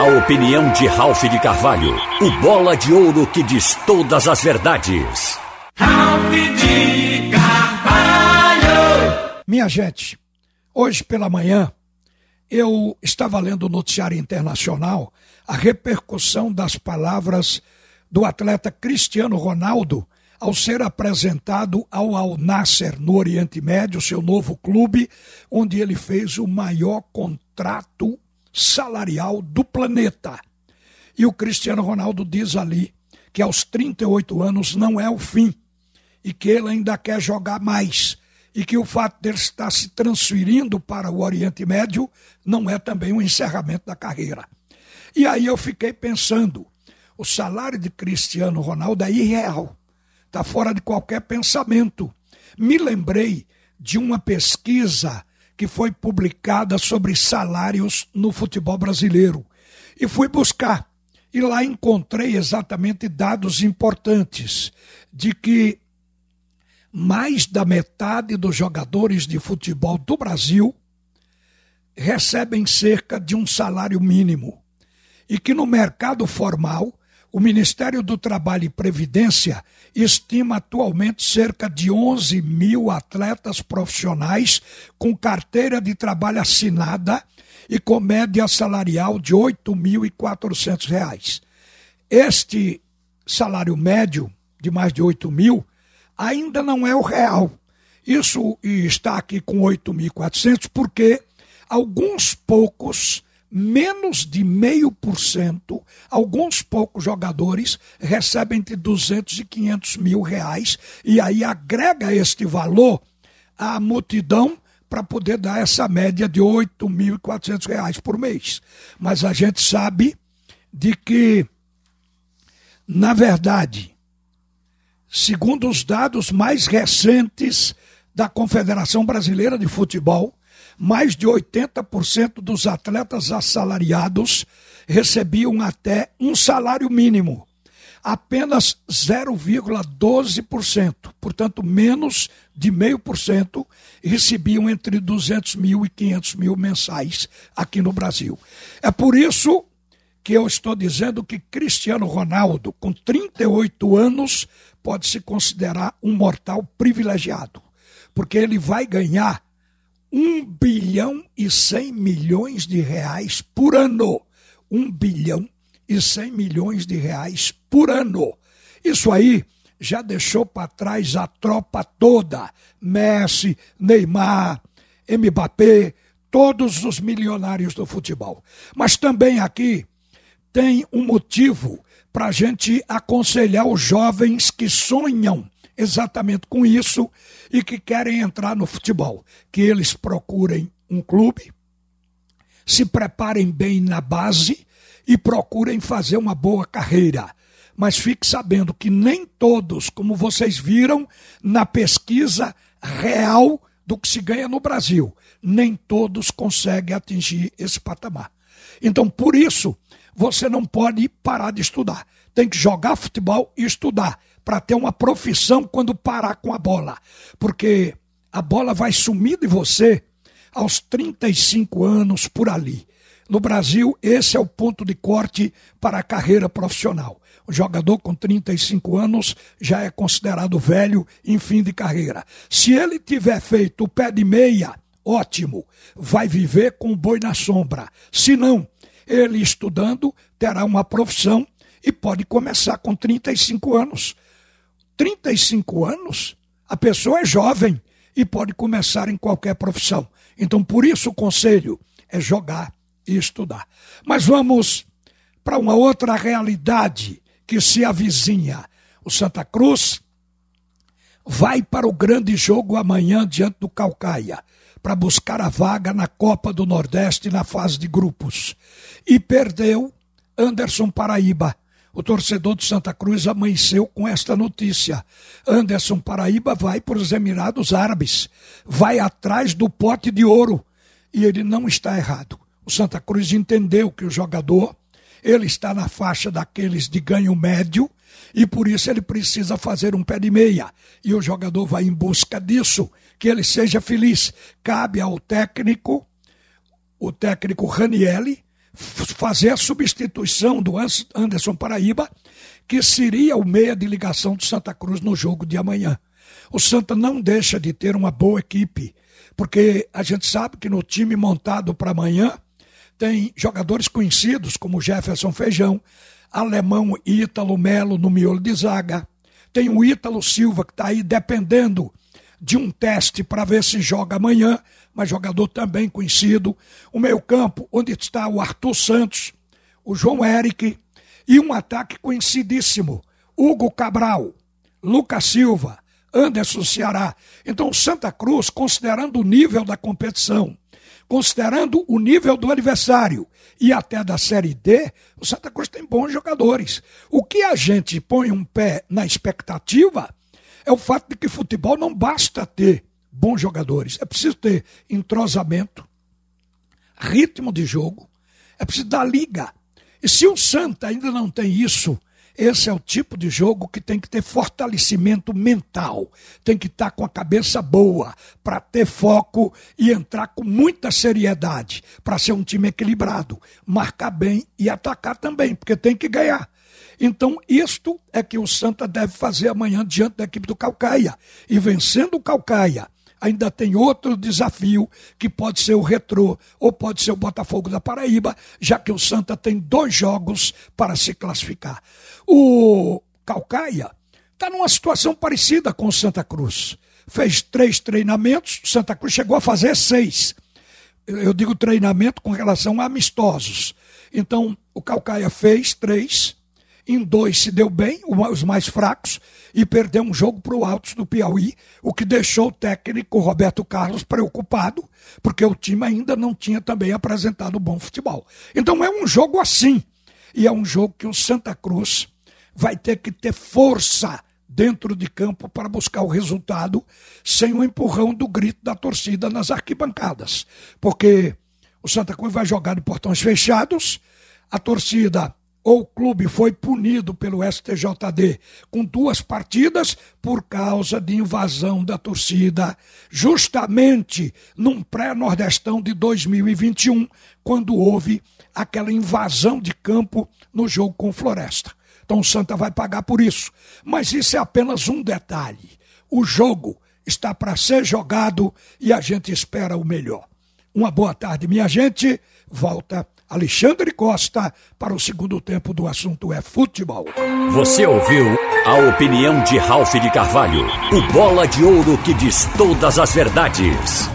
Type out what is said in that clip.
A opinião de Ralph de Carvalho, o bola de ouro que diz todas as verdades. Ralph de Carvalho! Minha gente, hoje pela manhã eu estava lendo o noticiário internacional a repercussão das palavras do atleta Cristiano Ronaldo ao ser apresentado ao Al Nasser no Oriente Médio, seu novo clube, onde ele fez o maior contrato salarial do planeta. E o Cristiano Ronaldo diz ali que aos 38 anos não é o fim e que ele ainda quer jogar mais e que o fato dele estar se transferindo para o Oriente Médio não é também um encerramento da carreira. E aí eu fiquei pensando, o salário de Cristiano Ronaldo é irreal está fora de qualquer pensamento. Me lembrei de uma pesquisa que foi publicada sobre salários no futebol brasileiro e fui buscar. E lá encontrei exatamente dados importantes de que mais da metade dos jogadores de futebol do Brasil recebem cerca de um salário mínimo. E que no mercado formal o Ministério do Trabalho e Previdência estima atualmente cerca de 11 mil atletas profissionais com carteira de trabalho assinada e com média salarial de R$ 8.400. Este salário médio de mais de 8 mil ainda não é o real. Isso está aqui com 8.400 porque alguns poucos menos de meio por cento, alguns poucos jogadores recebem de 200 e 500 mil reais e aí agrega este valor à multidão para poder dar essa média de 8.400 reais por mês. Mas a gente sabe de que, na verdade, segundo os dados mais recentes da Confederação Brasileira de Futebol, mais de 80% dos atletas assalariados recebiam até um salário mínimo. Apenas 0,12%, portanto, menos de meio por cento, recebiam entre 200 mil e 500 mil mensais aqui no Brasil. É por isso que eu estou dizendo que Cristiano Ronaldo, com 38 anos, pode se considerar um mortal privilegiado, porque ele vai ganhar 1 bilhão e 100 milhões de reais por ano. 1 bilhão e 100 milhões de reais por ano. Isso aí já deixou para trás a tropa toda. Messi, Neymar, Mbappé, todos os milionários do futebol. Mas também aqui tem um motivo para a gente aconselhar os jovens que sonham exatamente com isso e que querem entrar no futebol. Que eles procurem um clube, se preparem bem na base e procurem fazer uma boa carreira. Mas fique sabendo que nem todos, como vocês viram na pesquisa real do que se ganha no Brasil, nem todos conseguem atingir esse patamar. Então, por isso, você não pode parar de estudar. Tem que jogar futebol e estudar para ter uma profissão quando parar com a bola. Porque a bola vai sumir de você aos 35 anos por ali. No Brasil, esse é o ponto de corte para a carreira profissional. O jogador com 35 anos já é considerado velho em fim de carreira. Se ele tiver feito o pé de meia, ótimo, vai viver com o boi na sombra. Se não, ele estudando terá uma profissão e pode começar com 35 anos. 35 anos, a pessoa é jovem e pode começar em qualquer profissão. Então, por isso, o conselho é jogar e estudar. Mas vamos para uma outra realidade que se avizinha. O Santa Cruz vai para o grande jogo amanhã diante do Calcaia para buscar a vaga na Copa do Nordeste na fase de grupos. E perdeu Anderson Paraíba o torcedor de Santa Cruz amanheceu com esta notícia. Anderson Paraíba vai para os Emirados Árabes, vai atrás do pote de ouro. E ele não está errado. O Santa Cruz entendeu que o jogador ele está na faixa daqueles de ganho médio e por isso ele precisa fazer um pé de meia. E o jogador vai em busca disso, que ele seja feliz. Cabe ao técnico, o técnico Ranielli, fazer a substituição do Anderson Paraíba, que seria o meia de ligação do Santa Cruz no jogo de amanhã. O Santa não deixa de ter uma boa equipe, porque a gente sabe que no time montado para amanhã tem jogadores conhecidos como Jefferson Feijão, Alemão Ítalo Melo no miolo de zaga, tem o Ítalo Silva que está aí dependendo de um teste para ver se joga amanhã, mas jogador também conhecido. O meio-campo, onde está o Arthur Santos, o João Eric, e um ataque conhecidíssimo: Hugo Cabral, Lucas Silva, Anderson Ceará. Então, Santa Cruz, considerando o nível da competição, considerando o nível do adversário e até da Série D, o Santa Cruz tem bons jogadores. O que a gente põe um pé na expectativa é o fato de que futebol não basta ter bons jogadores, é preciso ter entrosamento, ritmo de jogo, é preciso dar liga. E se o Santa ainda não tem isso, esse é o tipo de jogo que tem que ter fortalecimento mental, tem que estar com a cabeça boa para ter foco e entrar com muita seriedade para ser um time equilibrado, marcar bem e atacar também, porque tem que ganhar. Então, isto é que o Santa deve fazer amanhã diante da equipe do Calcaia. E vencendo o Calcaia, ainda tem outro desafio que pode ser o Retrô ou pode ser o Botafogo da Paraíba, já que o Santa tem dois jogos para se classificar. O Calcaia está numa situação parecida com o Santa Cruz. Fez três treinamentos, Santa Cruz chegou a fazer seis. Eu digo treinamento com relação a amistosos. Então, o Calcaia fez três, em dois se deu bem, os mais fracos, e perdeu um jogo para o Altos do Piauí, o que deixou o técnico Roberto Carlos preocupado, porque o time ainda não tinha também apresentado bom futebol. Então é um jogo assim, e é um jogo que o Santa Cruz vai ter que ter força dentro de campo para buscar o resultado sem o empurrão do grito da torcida nas arquibancadas. Porque o Santa Cruz vai jogar de portões fechados, a torcida o clube foi punido pelo STJD com duas partidas por causa de invasão da torcida, justamente num pré-nordestão de 2021, quando houve aquela invasão de campo no jogo com Floresta. Então o Santa vai pagar por isso. Mas isso é apenas um detalhe. O jogo está para ser jogado e a gente espera o melhor. Uma boa tarde, minha gente. Volta Alexandre Costa para o segundo tempo do assunto é futebol. Você ouviu a opinião de Ralph de Carvalho, o bola de ouro que diz todas as verdades.